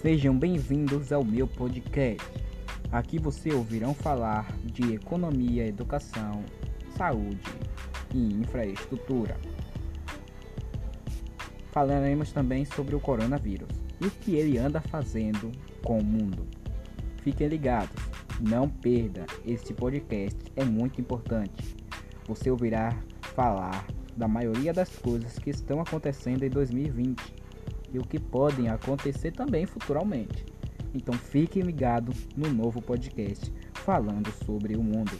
Sejam bem-vindos ao meu podcast. Aqui você ouvirão falar de economia, educação, saúde e infraestrutura. Falaremos também sobre o coronavírus e o que ele anda fazendo com o mundo. Fiquem ligados, não perda, este podcast é muito importante. Você ouvirá falar da maioria das coisas que estão acontecendo em 2020 e o que podem acontecer também futuramente. Então fique ligado no novo podcast falando sobre o mundo.